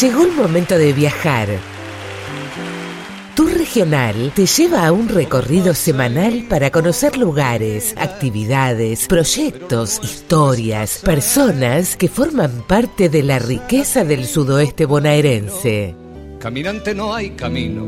Llegó el momento de viajar. Tour Regional te lleva a un recorrido semanal para conocer lugares, actividades, proyectos, historias, personas que forman parte de la riqueza del sudoeste bonaerense. Caminante no hay camino,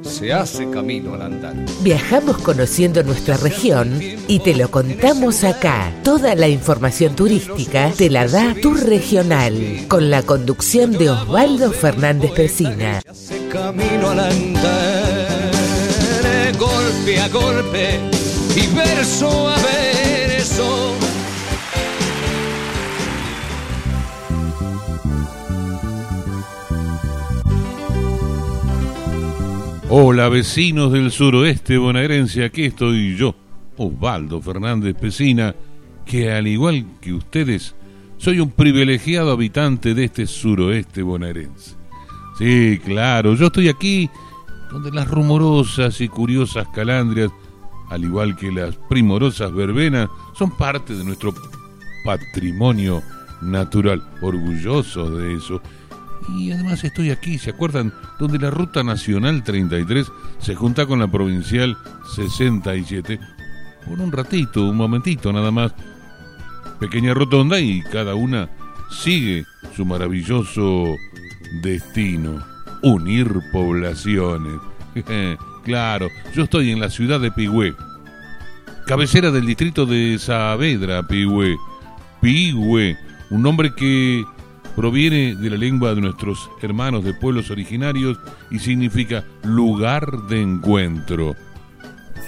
se hace camino al andar. Viajamos conociendo nuestra región y te lo contamos acá. Toda la información turística te la da Tour Regional, con la conducción de Osvaldo Fernández Pesina. Se hace camino al andar, golpe a golpe y verso a verso. Hola vecinos del suroeste bonaerense, aquí estoy yo, Osvaldo Fernández Pesina, que al igual que ustedes, soy un privilegiado habitante de este suroeste bonaerense. Sí, claro, yo estoy aquí donde las rumorosas y curiosas calandrias, al igual que las primorosas verbenas, son parte de nuestro patrimonio natural, orgullosos de eso. Y además estoy aquí, ¿se acuerdan? Donde la Ruta Nacional 33 se junta con la Provincial 67 por un ratito, un momentito nada más. Pequeña rotonda y cada una sigue su maravilloso destino, unir poblaciones. claro, yo estoy en la ciudad de Pigüé, cabecera del distrito de Saavedra, Pigüé. Pigüé, un nombre que proviene de la lengua de nuestros hermanos de pueblos originarios y significa lugar de encuentro.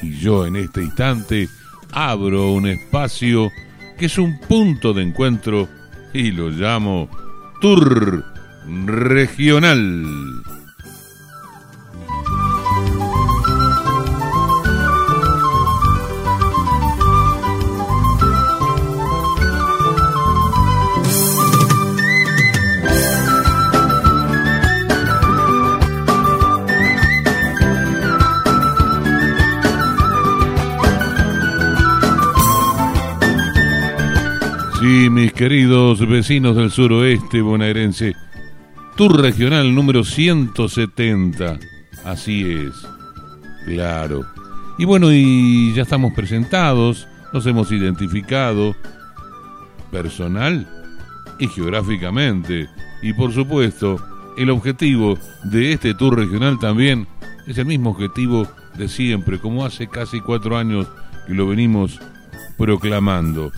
Y yo en este instante abro un espacio que es un punto de encuentro y lo llamo Tour Regional. Mis queridos vecinos del suroeste bonaerense, Tour Regional número 170. Así es, claro. Y bueno, y ya estamos presentados, nos hemos identificado personal y geográficamente. Y por supuesto, el objetivo de este tour regional también es el mismo objetivo de siempre, como hace casi cuatro años que lo venimos proclamando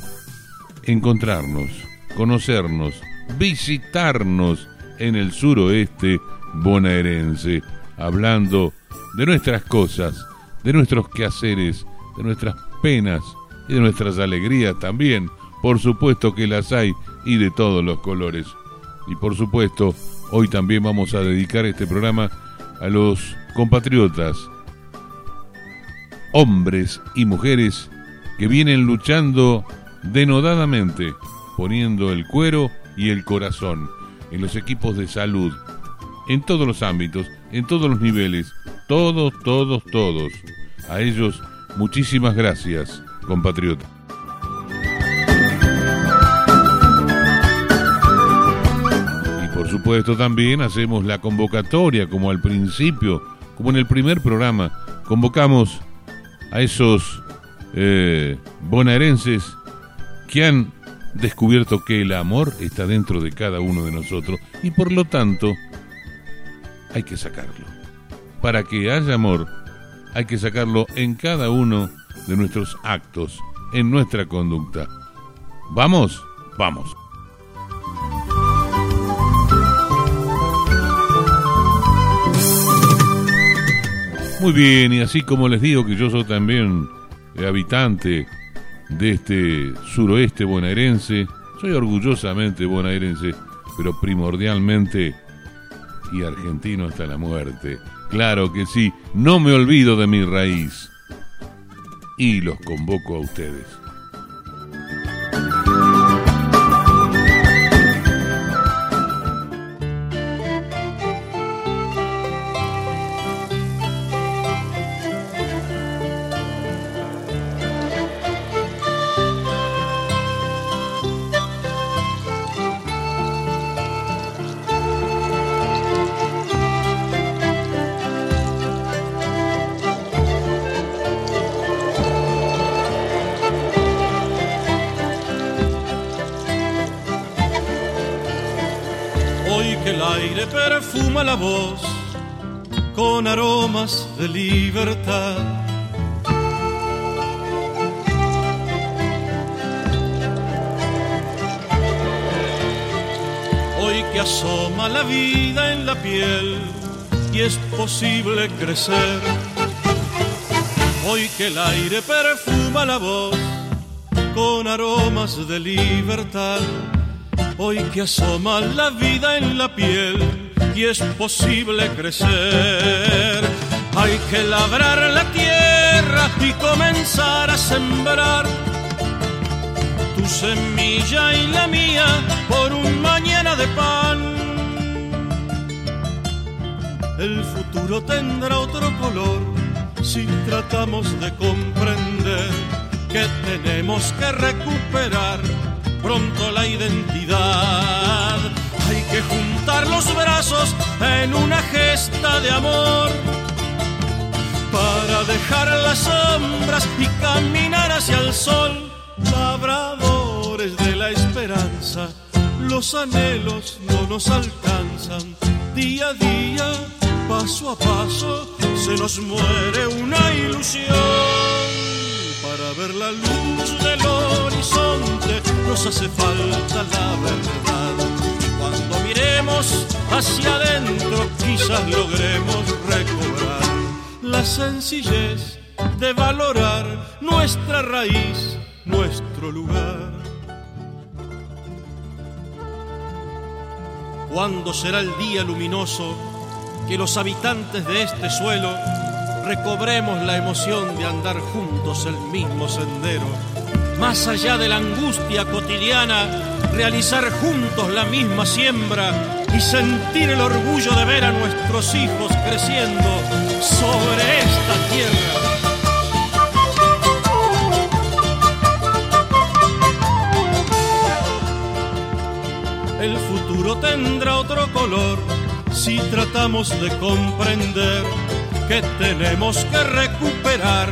encontrarnos, conocernos, visitarnos en el suroeste bonaerense, hablando de nuestras cosas, de nuestros quehaceres, de nuestras penas y de nuestras alegrías también. Por supuesto que las hay y de todos los colores. Y por supuesto, hoy también vamos a dedicar este programa a los compatriotas, hombres y mujeres que vienen luchando denodadamente, poniendo el cuero y el corazón en los equipos de salud, en todos los ámbitos, en todos los niveles, todos, todos, todos. A ellos, muchísimas gracias, compatriotas. Y por supuesto también hacemos la convocatoria, como al principio, como en el primer programa, convocamos a esos eh, bonaerenses que han descubierto que el amor está dentro de cada uno de nosotros y por lo tanto hay que sacarlo. Para que haya amor, hay que sacarlo en cada uno de nuestros actos, en nuestra conducta. ¿Vamos? Vamos. Muy bien, y así como les digo que yo soy también habitante de este suroeste bonaerense. Soy orgullosamente bonaerense, pero primordialmente y argentino hasta la muerte. Claro que sí, no me olvido de mi raíz. Y los convoco a ustedes. Libertad. Hoy que asoma la vida en la piel y es posible crecer. Hoy que el aire perfuma la voz con aromas de libertad. Hoy que asoma la vida en la piel y es posible crecer. Hay que labrar la tierra y comenzar a sembrar tu semilla y la mía por un mañana de pan. El futuro tendrá otro color si tratamos de comprender que tenemos que recuperar pronto la identidad. Hay que juntar los brazos en una gesta de amor para dejar las sombras y caminar hacia el sol. Labradores de la esperanza, los anhelos no nos alcanzan. Día a día, paso a paso, se nos muere una ilusión. Para ver la luz del horizonte nos hace falta la verdad. Cuando miremos hacia adentro quizás logremos recobrar la sencillez de valorar nuestra raíz, nuestro lugar. ¿Cuándo será el día luminoso que los habitantes de este suelo recobremos la emoción de andar juntos el mismo sendero? Más allá de la angustia cotidiana, realizar juntos la misma siembra y sentir el orgullo de ver a nuestros hijos creciendo sobre esta tierra. El futuro tendrá otro color si tratamos de comprender que tenemos que recuperar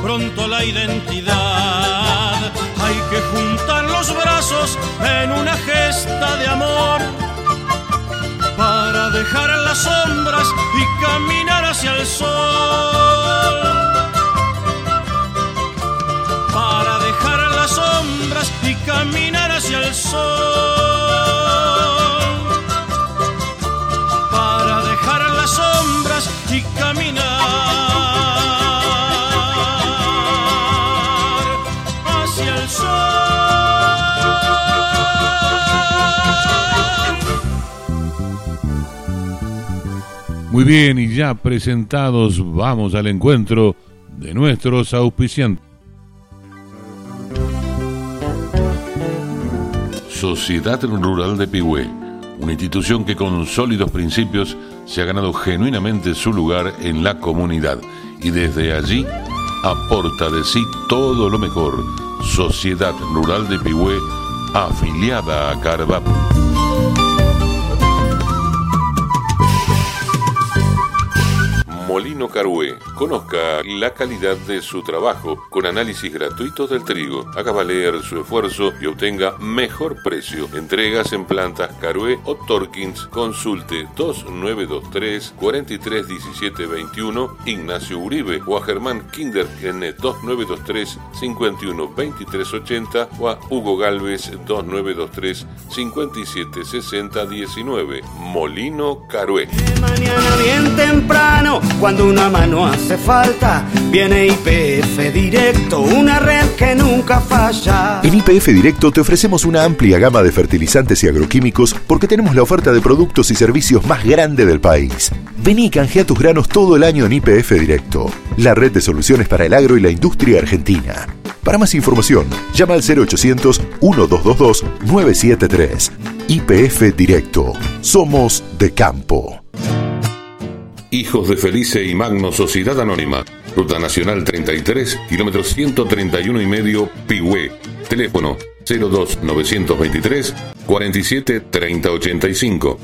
pronto la identidad. Hay que juntar los brazos en una gesta de amor para dejar las sombras y caminar hacia el sol. Para dejar las sombras y caminar hacia el sol. Para dejar las sombras y caminar hacia el sol. Muy bien, y ya presentados, vamos al encuentro de nuestros auspiciantes. Sociedad Rural de Pigüé, una institución que con sólidos principios se ha ganado genuinamente su lugar en la comunidad y desde allí aporta de sí todo lo mejor. Sociedad Rural de Pigüé, afiliada a Carvap. Molino Carué. Conozca la calidad de su trabajo con análisis gratuitos del trigo. Haga valer su esfuerzo y obtenga mejor precio. Entregas en plantas Carué o Torkins. Consulte 2923 431721 Ignacio Uribe o a Germán Kinder en 2923 512380 o a Hugo Galvez 2923 576019 Molino Carué. Mañana bien temprano, cuando una mano hace falta, viene IPF Directo, una red que nunca falla. En IPF Directo te ofrecemos una amplia gama de fertilizantes y agroquímicos porque tenemos la oferta de productos y servicios más grande del país. Vení y canjea tus granos todo el año en IPF Directo, la red de soluciones para el agro y la industria argentina. Para más información, llama al 0800 1222 973. IPF Directo. Somos de campo. Hijos de Felice y Magno Sociedad Anónima. Ruta Nacional 33, kilómetro 131 y medio, Pigüé. Teléfono 02 923 47 30 85.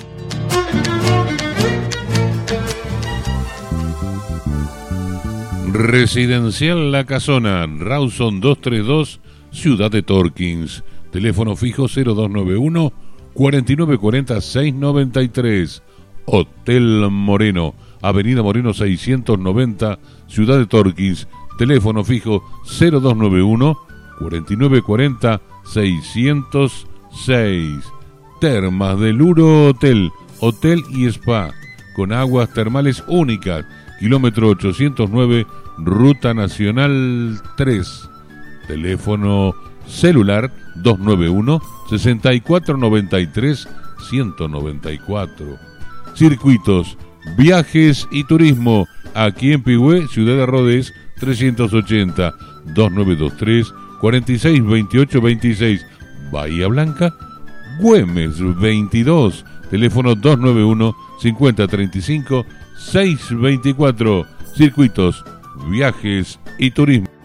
Residencial La Casona, Rawson 232, Ciudad de Torkins. Teléfono fijo 0291 4940 693 Hotel Moreno, Avenida Moreno 690, Ciudad de Torquís, teléfono fijo 0291 4940 606. Termas del Uro Hotel, Hotel y Spa, con aguas termales únicas, kilómetro 809, Ruta Nacional 3. Teléfono celular 291 6493 194. Circuitos, viajes y turismo. Aquí en Pigüé, Ciudad de Rodés, 380 2923 4628 26. Bahía Blanca, Güemes 22. Teléfono 291 5035 624. Circuitos, viajes y turismo.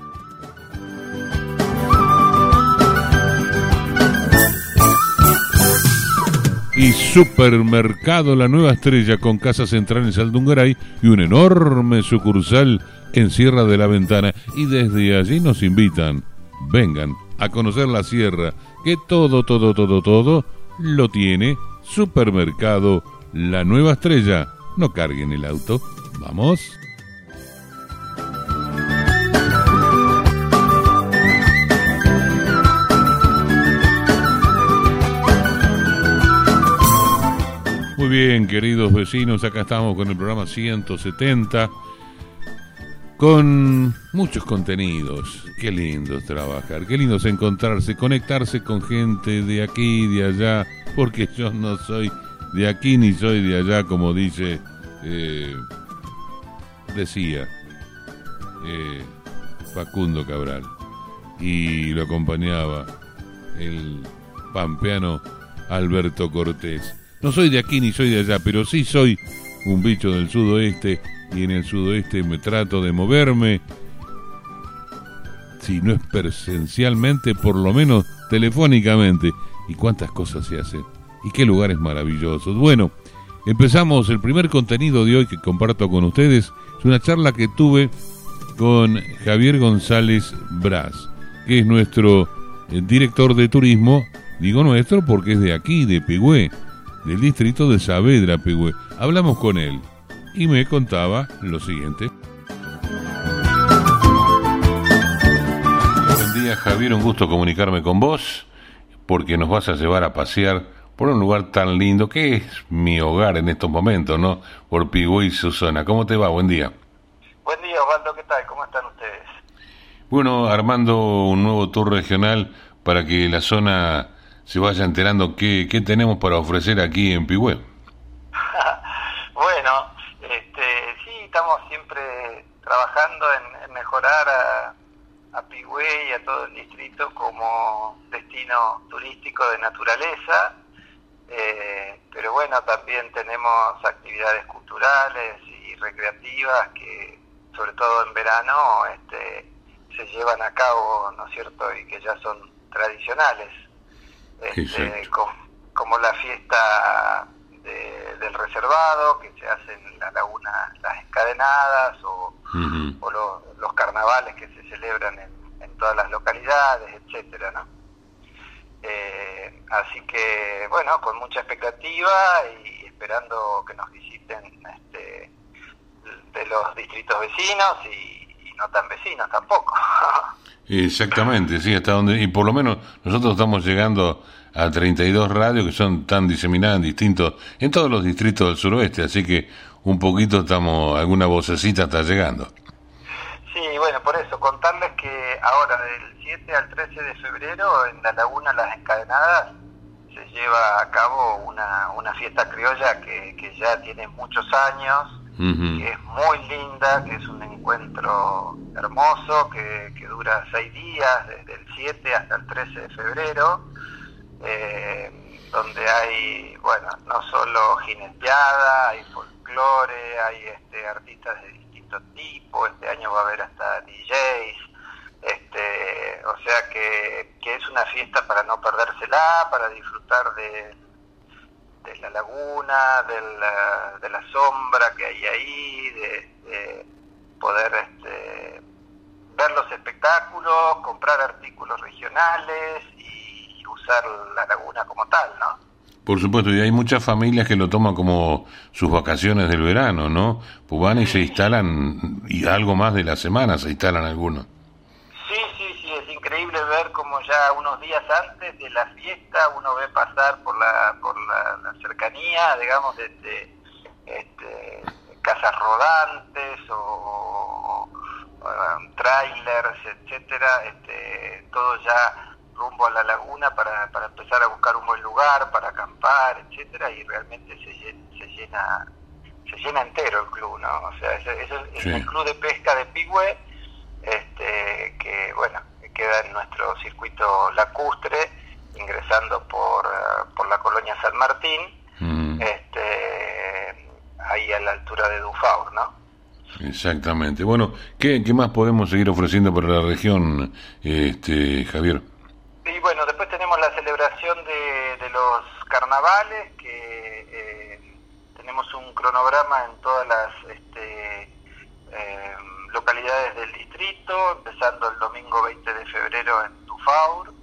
Y Supermercado La Nueva Estrella con casa central en Saldungaray y un enorme sucursal en Sierra de la Ventana. Y desde allí nos invitan, vengan a conocer la sierra, que todo, todo, todo, todo lo tiene Supermercado La Nueva Estrella. No carguen el auto, vamos. Bien, queridos vecinos, acá estamos con el programa 170, con muchos contenidos. Qué lindo trabajar, qué lindo es encontrarse, conectarse con gente de aquí y de allá, porque yo no soy de aquí ni soy de allá, como dice, eh, decía eh, Facundo Cabral, y lo acompañaba el pampeano Alberto Cortés. No soy de aquí ni soy de allá, pero sí soy un bicho del sudoeste y en el sudoeste me trato de moverme, si no es presencialmente, por lo menos telefónicamente. ¿Y cuántas cosas se hacen? ¿Y qué lugares maravillosos? Bueno, empezamos el primer contenido de hoy que comparto con ustedes. Es una charla que tuve con Javier González Brás, que es nuestro eh, director de turismo. Digo nuestro porque es de aquí, de Pigüé del distrito de Saavedra, Pigüé. Hablamos con él y me contaba lo siguiente. Buen día Javier, un gusto comunicarme con vos porque nos vas a llevar a pasear por un lugar tan lindo que es mi hogar en estos momentos, ¿no? Por Pigüé y su zona. ¿Cómo te va? Buen día. Buen día Osvaldo, ¿qué tal? ¿Cómo están ustedes? Bueno, armando un nuevo tour regional para que la zona se vaya enterando qué, qué tenemos para ofrecer aquí en Pigüé. bueno, este, sí, estamos siempre trabajando en, mejorar a, a y a todo el distrito como destino turístico de naturaleza, eh, pero bueno, también tenemos actividades culturales y recreativas que, sobre todo en verano, este, se llevan a cabo, ¿no es cierto?, y que ya son tradicionales este, como, la fiesta del reservado que se hace en la laguna Las Encadenadas o, los carnavales que se celebran en, todas las localidades, etcétera, ¿no? Eh, así que, bueno, con mucha expectativa y esperando que nos visiten este, de los distritos vecinos y no tan vecinos tampoco. Exactamente, sí, hasta donde, y por lo menos nosotros estamos llegando a 32 radios que son tan diseminadas en distintos, en todos los distritos del suroeste, así que un poquito estamos, alguna vocecita está llegando. Sí, bueno, por eso, contarles que ahora del 7 al 13 de febrero en la Laguna Las Encadenadas se lleva a cabo una, una fiesta criolla que, que ya tiene muchos años, que es muy linda, que es un encuentro hermoso, que, que dura seis días, desde el 7 hasta el 13 de febrero, eh, donde hay, bueno, no solo jineteada, hay folclore, hay este, artistas de distintos tipos, este año va a haber hasta DJs, este, o sea que, que es una fiesta para no perdérsela, para disfrutar de de la laguna, de la, de la sombra que hay ahí, de, poder este, ver los espectáculos, comprar artículos regionales y usar la laguna como tal, ¿no? Por supuesto, y hay muchas familias que lo toman como sus vacaciones del verano, ¿no? Van y se instalan, y algo más de la semana se instalan algunos. Sí, sí, sí, es increíble ver como ya unos días antes de la fiesta uno ve pasar por la, por la, cercanía, digamos, de, este, casas rodantes o, trailers, etcétera, este, todo ya rumbo a la laguna para, para empezar a buscar un buen lugar, para acampar, etcétera, y realmente se, se llena se llena entero el club, ¿no? O sea, es, el club de pesca de Pigüe, este, que bueno, queda en nuestro circuito lacustre, ingresando por, eh, por la colonia San Martín, mm. este, ahí a la altura de Dufaur, ¿no? Exactamente. Bueno, ¿qué, ¿qué más podemos seguir ofreciendo para la región, este, Javier? Y bueno, después tenemos la celebración de, de los carnavales, que eh, tenemos un cronograma en todas las este, eh, localidades del distrito, empezando el domingo 20 de febrero en Tufaur,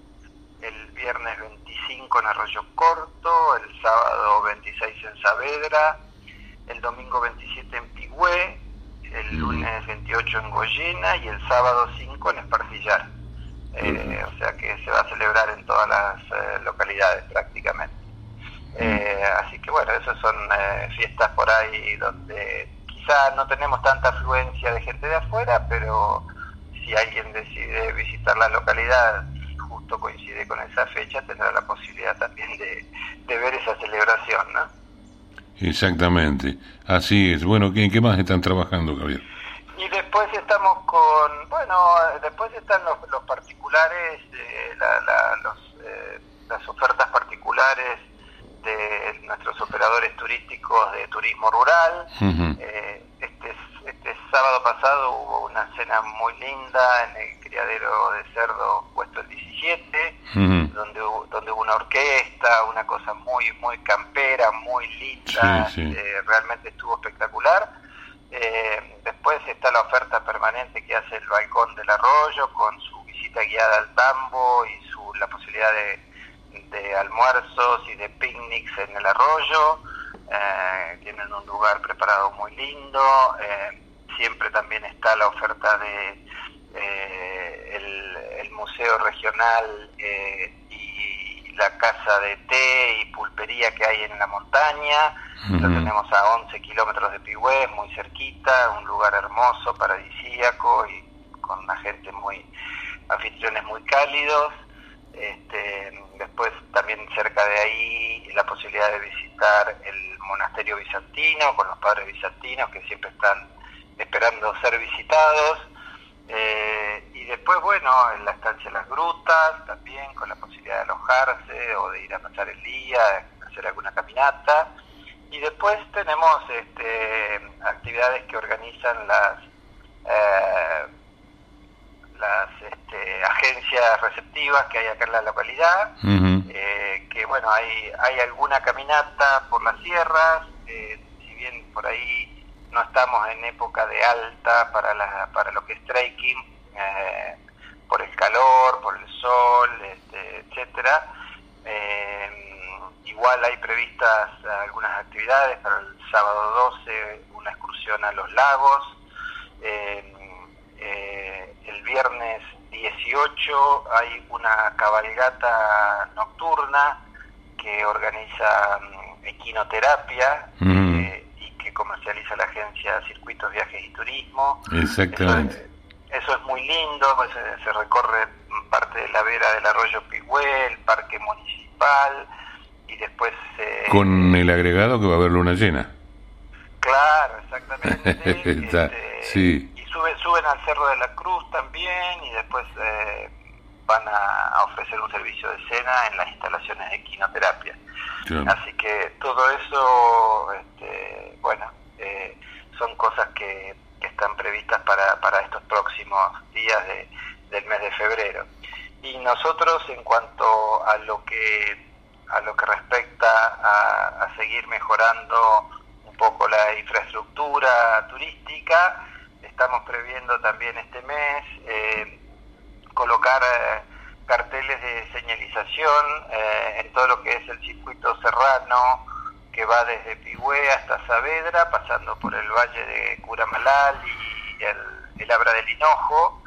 el viernes 25 en Arroyo Corto, el sábado 26 en Saavedra, el domingo 27 en Pigüé, el lunes 28 en Goyena y el sábado 5 en Esparcillar. Eh, o sea que se va a celebrar en todas las eh, localidades prácticamente. Eh, así que bueno, esas son fiestas por ahí donde quizá no tenemos tanta afluencia de gente de afuera, pero si alguien decide visitar la localidad y justo coincide con esa fecha, tendrá la posibilidad también de, de ver esa celebración, ¿no? Exactamente, así es. Bueno, ¿qué, qué más están trabajando, Javier? Y después estamos con, bueno, después están los, los particulares, eh, los, eh, las ofertas particulares de turísticos de turismo rural. Eh, este, este sábado pasado hubo una cena muy linda en el criadero de cerdo puesto el 17, donde, hubo, donde hubo una orquesta, una cosa muy, muy campera, muy linda, realmente estuvo espectacular. Eh, después está la oferta permanente que hace el Balcón del Arroyo con su visita guiada al tambo y su, la posibilidad de, de almuerzos y de picnics en el arroyo. Eh, tienen un lugar preparado muy lindo. Eh, siempre también está la oferta de eh, el, el, Museo Regional y la casa de té y pulpería que hay en la montaña lo tenemos a 11 kilómetros de Pigüé, muy cerquita, un lugar hermoso, paradisíaco y con una gente muy, anfitriones muy cálidos. Este, después también cerca de ahí la posibilidad de visitar el monasterio bizantino con los padres bizantinos que siempre están esperando ser visitados. Eh, y después, bueno, en la estancia de las grutas, también con la posibilidad de alojarse o de ir a pasar el día, hacer alguna caminata. Y después tenemos este, actividades que organizan las eh, las este, agencias receptivas que hay acá en la localidad, eh, que bueno, hay, hay alguna caminata por las sierras, eh, si bien por ahí no estamos en época de alta para, la, para lo que es trekking, por el calor, por el sol, este, etcétera, Igual hay previstas algunas actividades para el sábado 12, una excursión a los lagos. Eh, el viernes 18 hay una cabalgata nocturna que organiza mm, Equinoterapia eh, y que comercializa la agencia Circuitos Viajes y Turismo. Exactamente. Eso, es muy lindo, pues, se, recorre parte de la vera del arroyo Pigüé, el parque municipal, y después... Eh, Con el agregado que va a haber luna llena. Claro, exactamente. este, sí. Sube, suben al Cerro de la Cruz también y después eh, van a, ofrecer un servicio de cena en las instalaciones de quinoterapia. Así que todo eso, este, bueno, eh, son cosas que, que, están previstas para, para estos próximos días de, del mes de febrero. Y nosotros, en cuanto a lo que a lo que respecta a, seguir mejorando un poco la infraestructura turística. Estamos previendo también este mes eh, colocar carteles de señalización eh, en todo lo que es el circuito serrano, que va desde Pigüé hasta Saavedra, pasando por el valle de Curamalal y el, el Abra del Hinojo,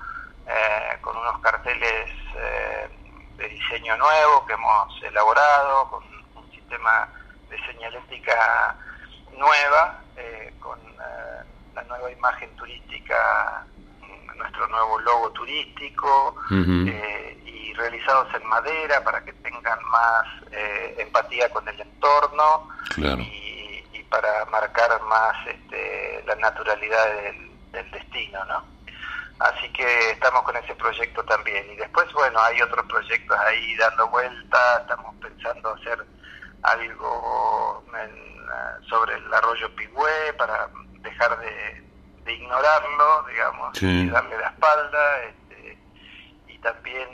eh, con unos carteles eh, de diseño nuevo que hemos elaborado, con un sistema de señalética nueva, con la nueva imagen turística, nuestro nuevo logo turístico, realizados en madera para que tengan más eh, empatía con el entorno y, y, para marcar más este, la naturalidad del, destino, ¿no? Así que estamos con ese proyecto también. Y después, bueno, hay otros proyectos ahí dando vuelta, estamos pensando hacer algo eh, sobre el arroyo Pigüé para dejar de, ignorarlo, digamos, y darle la espalda. Este, y también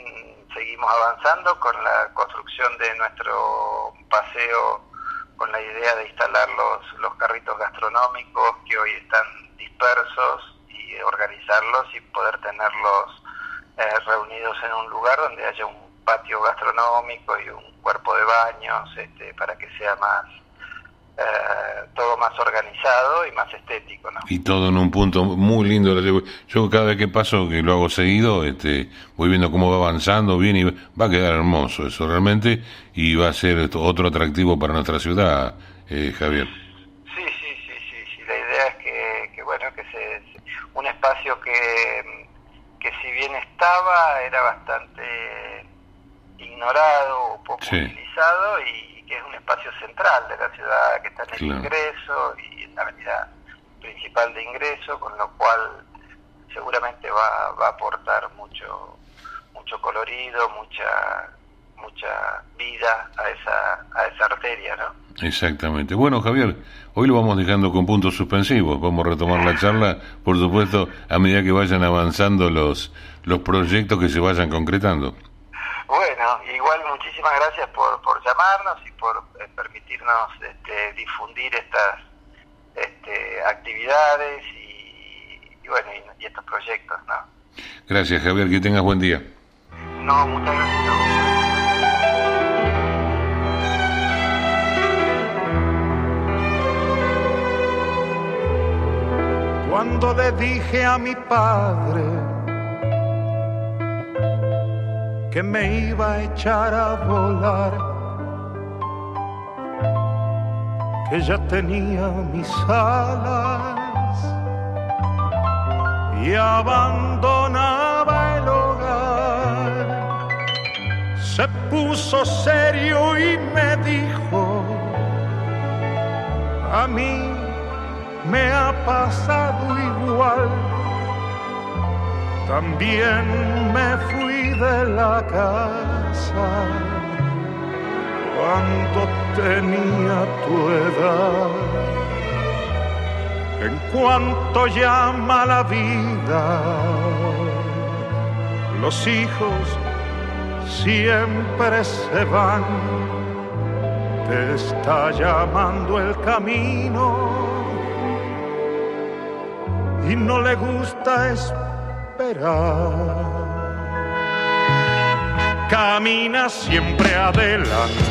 seguimos avanzando con la construcción de nuestro paseo con la idea de instalar los, los carritos gastronómicos que hoy están dispersos y organizarlos y poder tenerlos eh, reunidos en un lugar donde haya un patio gastronómico y un cuerpo de baños este, para que sea más eh, todo más organizado y más estético. ¿no? Y todo en un punto muy lindo. Yo cada vez que paso, que lo hago seguido, este, voy viendo cómo va avanzando bien y va a quedar hermoso eso realmente y va a ser otro atractivo para nuestra ciudad, eh, Javier. Sí, sí, sí, sí, sí, La idea es que, que bueno, que se, un espacio que, que si bien estaba, era bastante ignorado o poco utilizado y que es un espacio central de la ciudad que está en el ingreso y en la avenida principal de ingreso, con lo cual seguramente va, va a aportar mucho mucho colorido, mucha mucha vida a esa a esa arteria, ¿no? Exactamente. Bueno, Javier, hoy lo vamos dejando con puntos suspensivos. Vamos a retomar la charla, por supuesto, a medida que vayan avanzando los los proyectos que se vayan concretando. Bueno, igual muchísimas gracias por, por llamarnos y por eh, permitirnos este, difundir estas este, actividades y, bueno y, estos proyectos, ¿no? Gracias Javier, que tengas buen día. No, muchas gracias. Cuando le dije a mi padre que me iba a echar a volar, que ya tenía mis alas y abandonaba el hogar. Se puso serio y me dijo, a mí me ha pasado igual también me fui de la casa cuando tenía tu edad. En cuanto llama la vida, los hijos siempre se van. Te está llamando el camino y no le gusta esperar Camina siempre adelante,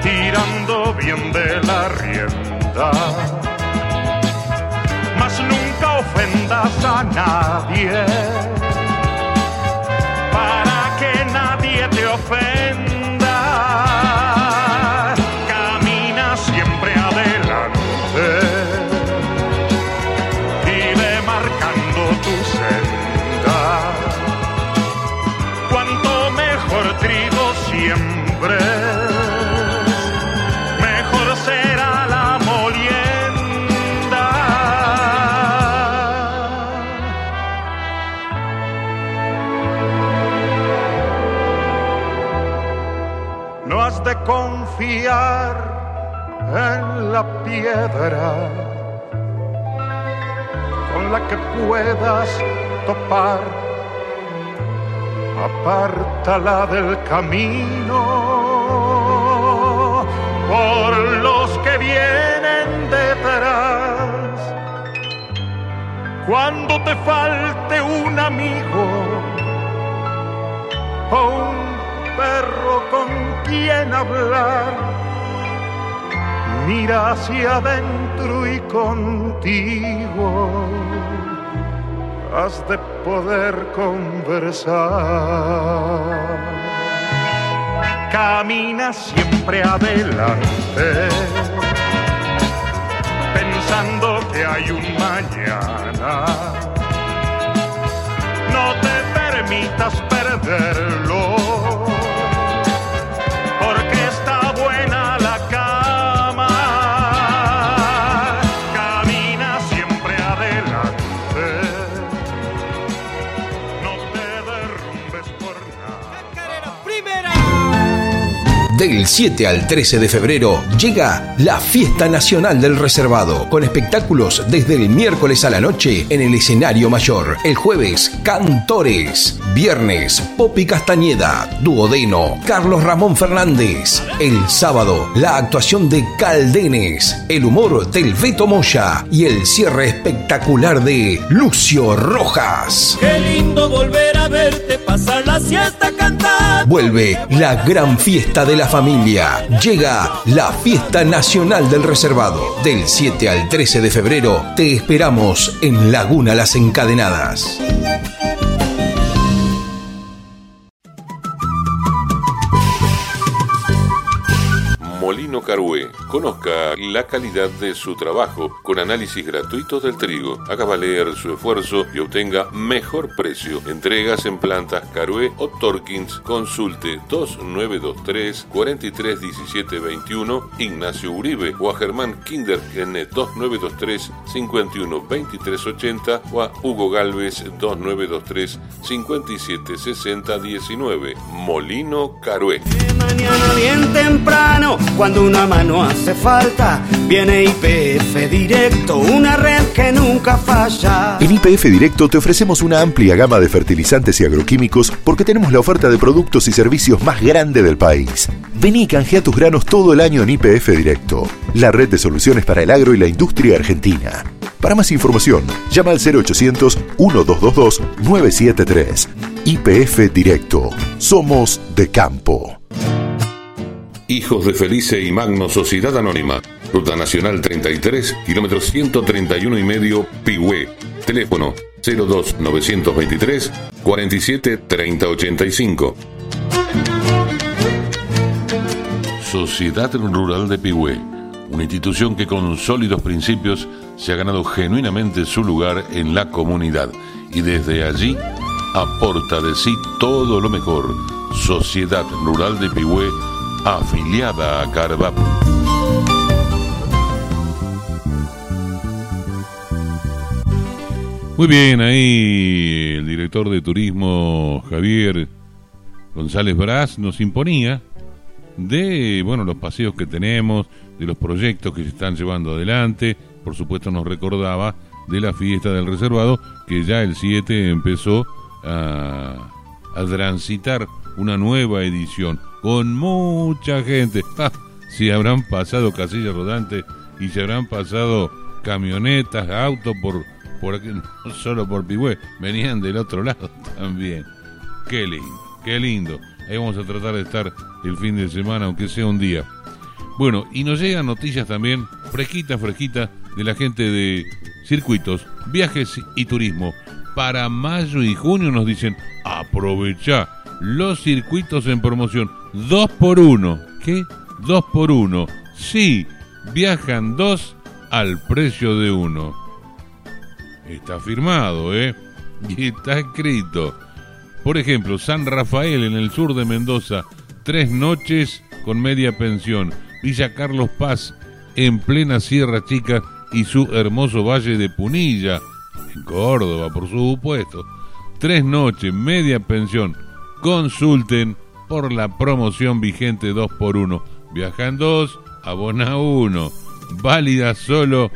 tirando bien de la rienda, mas nunca ofendas a nadie, confiar en la piedra con la que puedas topar apártala del camino por los que vienen detrás. Cuando te falte quien hablar. Mira hacia adentro y contigo has de poder conversar. Camina siempre adelante, pensando que hay un mañana. No te permitas perderlo Del 7 al 13 de febrero llega la Fiesta Nacional del Reservado, con espectáculos desde el miércoles a la noche en el escenario mayor. El jueves, Cantores. Viernes, Popi Castañeda, Duodeno, Carlos Ramón Fernández. El sábado, la actuación de Caldenes, el humor del Beto Moya y el cierre espectacular de Lucio Rojas. Qué lindo volver a verte pasar la siesta cantar. Vuelve la gran fiesta de la familia. Llega la Fiesta Nacional del Reservado. Del 7 al 13 de febrero te esperamos en Laguna Las Encadenadas. Carué. Conozca la calidad de su trabajo con análisis gratuitos del trigo. Haga valer su esfuerzo y obtenga mejor precio. Entregas en plantas Carué o Torkins. Consulte 2923 431721 Ignacio Uribe o a Germán Kinder en 2923 512380 o a Hugo Galvez 2923 576019 Molino Carué. Mañana bien temprano, cuando una mano hace falta, viene IPF Directo, una red que nunca falla. En IPF Directo te ofrecemos una amplia gama de fertilizantes y agroquímicos porque tenemos la oferta de productos y servicios más grande del país. Vení y canjea tus granos todo el año en IPF Directo, la red de soluciones para el agro y la industria argentina. Para más información, llama al 0800 1222 973. IPF Directo. Somos de campo. Hijos de Felice y Magno Sociedad Anónima. Ruta Nacional 33, kilómetro 131 y medio, Pigüé. Teléfono 02 923 47 30 85. Sociedad Rural de Pigüé, una institución que con sólidos principios se ha ganado genuinamente su lugar en la comunidad y desde allí aporta de sí todo lo mejor. Sociedad Rural de Pigüé, afiliada a Carvap. Muy bien, ahí el director de turismo Javier González Brás nos imponía de bueno los paseos que tenemos, de los proyectos que se están llevando adelante. Por supuesto nos recordaba de la fiesta del reservado que ya el 7 empezó a, a transitar una nueva edición con mucha gente. Si habrán pasado casillas rodantes y se habrán pasado camionetas, autos por, por aquí, no solo por Pigüé, venían del otro lado también. Qué lindo, qué lindo. Ahí vamos a tratar de estar el fin de semana, aunque sea un día. Bueno, y nos llegan noticias también, fresquita, fresquita, de la gente de circuitos, viajes y turismo. Para mayo y junio nos dicen, aprovecha los circuitos en promoción. Dos por uno. ¿Qué? Dos por uno. Sí, viajan dos al precio de uno. Está firmado, ¿eh? Y está escrito. Por ejemplo, San Rafael en el sur de Mendoza, tres noches con media pensión. Villa Carlos Paz en plena Sierra Chica y su hermoso valle de Punilla, en Córdoba, por supuesto. Tres noches, media pensión. Consulten por la promoción vigente 2 por 1 Viajan 2, abona 1. Válida solo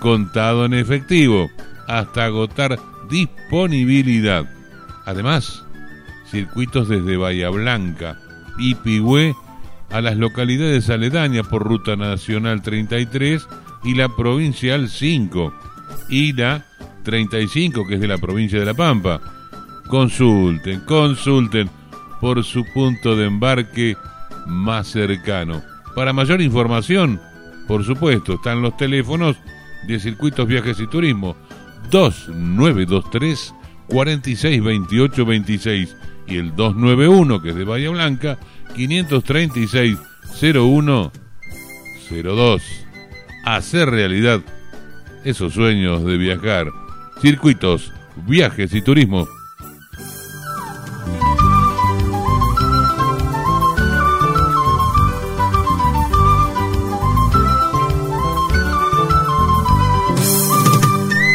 contado en efectivo hasta agotar disponibilidad. Además, circuitos desde Bahía Blanca y Pigüé a las localidades aledañas por Ruta Nacional 33 y la Provincial 5 y la 35 que es de la provincia de La Pampa. Consulten, consulten por su punto de embarque más cercano. Para mayor información, por supuesto, están los teléfonos de Circuitos Viajes y Turismo 2923 462826 y el 291 que es de Bahía Blanca 536 0102. Hacer realidad esos sueños de viajar. Circuitos, viajes y turismo.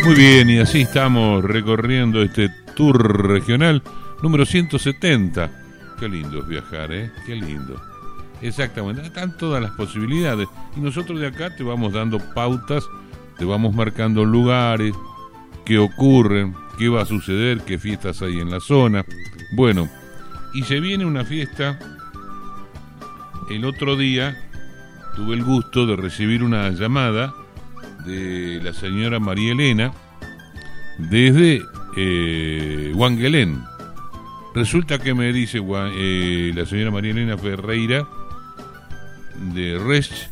Muy bien, y así estamos recorriendo este tour regional número 170. Qué lindo es viajar, ¿eh? Qué lindo. Exactamente, están todas las posibilidades. Y nosotros de acá te vamos dando pautas, te vamos marcando lugares, qué ocurren, qué va a suceder, qué fiestas hay en la zona. Bueno, y se viene una fiesta. El otro día tuve el gusto de recibir una llamada de la señora María Elena desde eh. Resulta que me dice eh, la señora María Elena Ferreira de Resch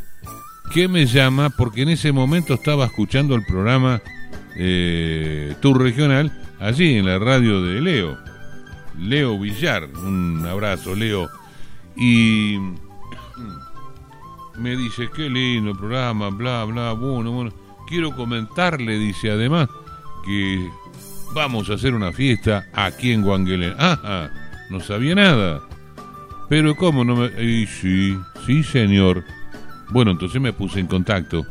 que me llama porque en ese momento estaba escuchando el programa eh, Tour Regional allí en la radio de Leo. Leo Villar, un abrazo Leo. Y me dice, qué lindo el programa, bla, bla, bueno, bueno quiero comentarle, dice además, que vamos a hacer una fiesta aquí en Guanguelén. Ajá, no sabía nada. Pero ¿cómo no me...? Y sí, sí señor. Bueno, entonces me puse en contacto.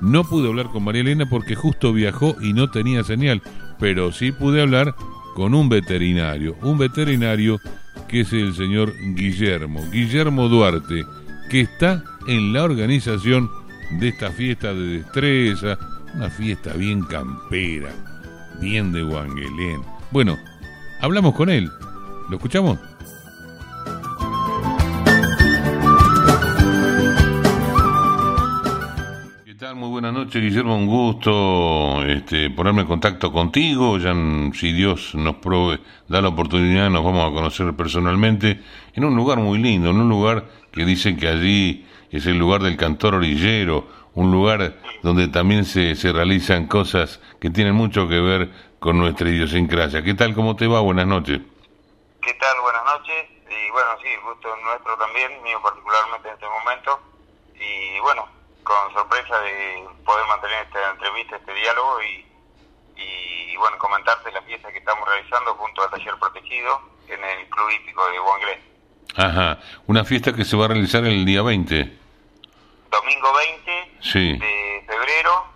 No pude hablar con María Elena porque justo viajó y no tenía señal, pero sí pude hablar con un veterinario, un veterinario que es el señor Guillermo, Guillermo Duarte, que está en la organización de esta fiesta de destreza, una fiesta bien campera, bien de Wangelén. Bueno, hablamos con él. ¿Lo escuchamos? Muy buenas noches, Guillermo. Un gusto este, ponerme en contacto contigo. Ya, si Dios nos provee, da la oportunidad, nos vamos a conocer personalmente en un lugar muy lindo, en un lugar que dicen que allí es el lugar del cantor orillero, un lugar donde también se, se realizan cosas que tienen mucho que ver con nuestra idiosincrasia. ¿Qué tal? ¿Cómo te va? Buenas noches. ¿Qué tal? Buenas noches. Y bueno, sí, gusto nuestro también, mío particularmente en este momento. Y bueno, con sorpresa de poder mantener esta entrevista, este diálogo y, y bueno, comentarte la fiesta que estamos realizando junto al Taller Protegido en el Club Hípico de Wanglé. Ajá, una fiesta que se va a realizar el día 20. Domingo 20 de febrero,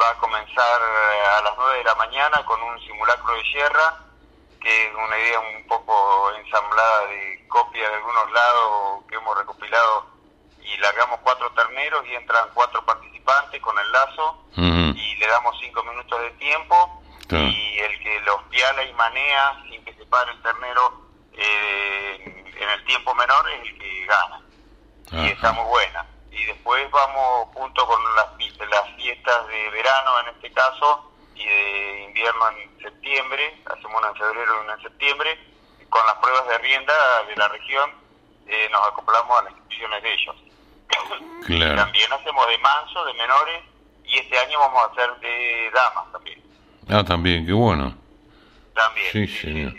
va a comenzar eh, a las 9 de la mañana con un simulacro de sierra, que es una idea un poco ensamblada de copia de algunos lados que hemos recopilado y largamos cuatro terneros y entran cuatro participantes con el lazo y le damos cinco minutos de tiempo y el que los piala y manea sin que se pare el ternero eh, en el tiempo menor es el que gana. Y está muy buena. Y después vamos junto con las, las fiestas de verano en este caso y de invierno en septiembre, hacemos una en febrero y una en septiembre, con las pruebas de rienda de la región eh, nos acoplamos a las inscripciones de ellos. También hacemos de manso, de menores, y este año vamos a hacer de damas también. Ah, también, qué bueno. También. Sí, señor.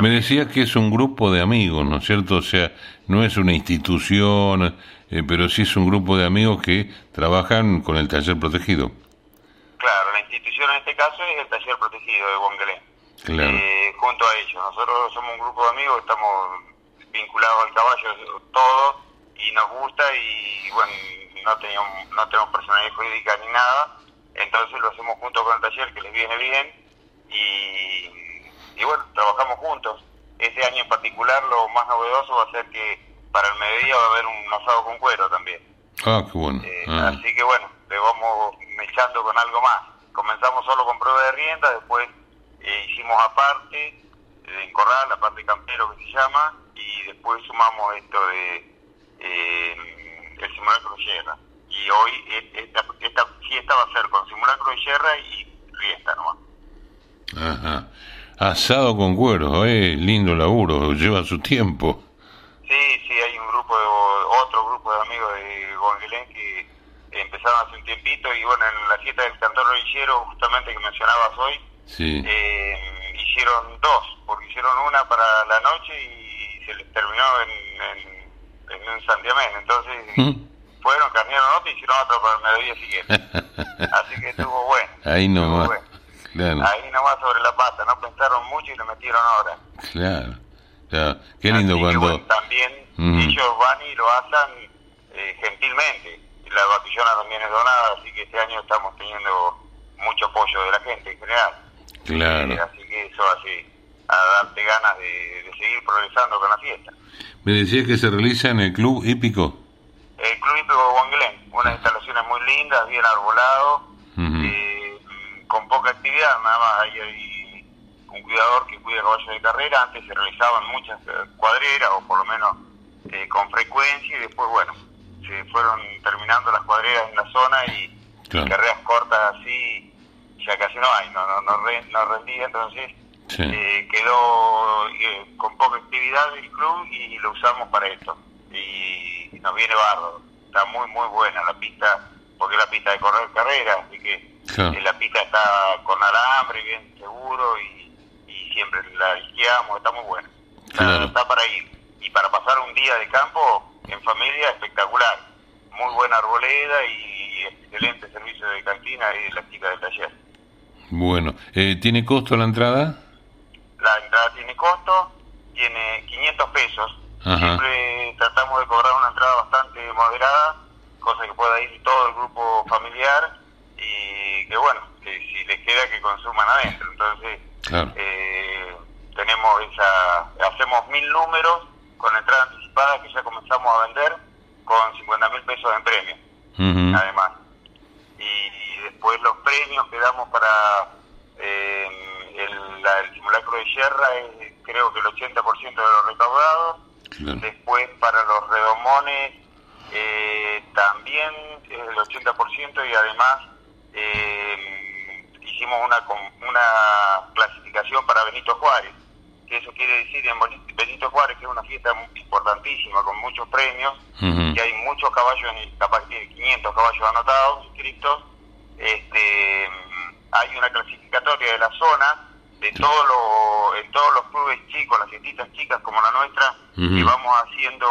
Me decía que es un grupo de amigos, ¿no es cierto? O sea, no es una institución, eh, pero sí es un grupo de amigos que trabajan con el taller protegido. Claro, la institución en este caso es el taller protegido de Bongelé. Claro. Eh, junto a ellos. Nosotros somos un grupo de amigos, estamos vinculados al caballo todos y nos gusta y bueno, no tenemos, no tenemos personalidad jurídica ni nada, entonces lo hacemos junto con el taller que les viene bien y y bueno, trabajamos juntos. Este año en particular lo más novedoso va a ser que para el mediodía va a haber un asado con cuero también. Ah, qué bueno. Eh, ah. Así que bueno, le vamos echando con algo más. Comenzamos solo con prueba de rienda, después eh, hicimos aparte, eh, en corral, la parte campero que se llama, y después sumamos esto de el simulacro de sierra. Y hoy esta, esta fiesta va a ser con simulacro de sierra y rienda nomás. Ajá. Asado con cuero, eh, lindo laburo, lleva su tiempo. Sí, sí, hay un grupo, de, otro grupo de amigos de Guanguilén que empezaron hace un tiempito y bueno, en la fiesta del cantor rodillero, justamente que mencionabas hoy, Sí. eh, hicieron dos, porque hicieron una para la noche y se les terminó en, en, en un santiamén. Entonces ¿Mm? fueron, carnearon otra y hicieron otra para el mediodía siguiente. Así que estuvo bueno. Ahí nomás. bueno. Claro, Ahí nomás sobre la pata, no pensaron mucho y le metieron ahora. claro. claro. Qué lindo Así que, cuando... bueno, también Ujú. ellos van y lo hacen eh, gentilmente. La batillona también es donada, así que este año estamos teniendo mucho apoyo de la gente en general. Eh, Claro. así que eso hace a darte ganas de, de seguir progresando con la fiesta. Me decía que se realiza en el Club Hípico. El Club Hípico Guanguelén, unas instalaciones muy lindas, bien arbolado, eh, con poca actividad, nada más hay, hay un cuidador que cuida caballos de carrera, antes se realizaban muchas eh, cuadreras, o por lo menos eh, con frecuencia, y después, bueno, se fueron terminando las cuadreras en la zona y, Claro. carreras cortas así, ya casi no hay, no, no, no, re- no rendía, entonces Sí. eh, quedó eh, con poca actividad el club y lo usamos para esto. Y nos viene bárbaro. Está muy, muy buena la pista, porque es la pista de correr carreras, así que Claro. la pista está con alambre, bien seguro y, y siempre la esquiamos, está muy buena. Claro. está para ir. Y para pasar un día de campo en familia, espectacular. Muy buena arboleda y excelente servicio de cantina y de las chicas del taller. Bueno, eh, ¿tiene costo la entrada? La entrada tiene costo, tiene 500 pesos. Ajá. Siempre tratamos de cobrar una entrada bastante moderada, cosa que pueda ir todo el grupo familiar y que bueno, que si les queda que consuman adentro. Entonces, Claro. eh, tenemos esa, hacemos mil números con entrada anticipada que ya comenzamos a vender con 50 mil pesos en premio además. Y después los premios que damos para eh, el, la- el simulacro de sierra es creo que el 80% de los recaudados. Claro. Después para los redomones eh, también es el 80% y además eh, hicimos una, una clasificación para Benito Juárez. Que eso quiere decir en Benito Juárez que es una fiesta importantísima con muchos premios que hay muchos caballos, capaz que tiene 500 caballos anotados, inscritos. Este, hay una clasificatoria de la zona, de todos los, en todos los clubes chicos, las fiestitas chicas como la nuestra, que vamos haciendo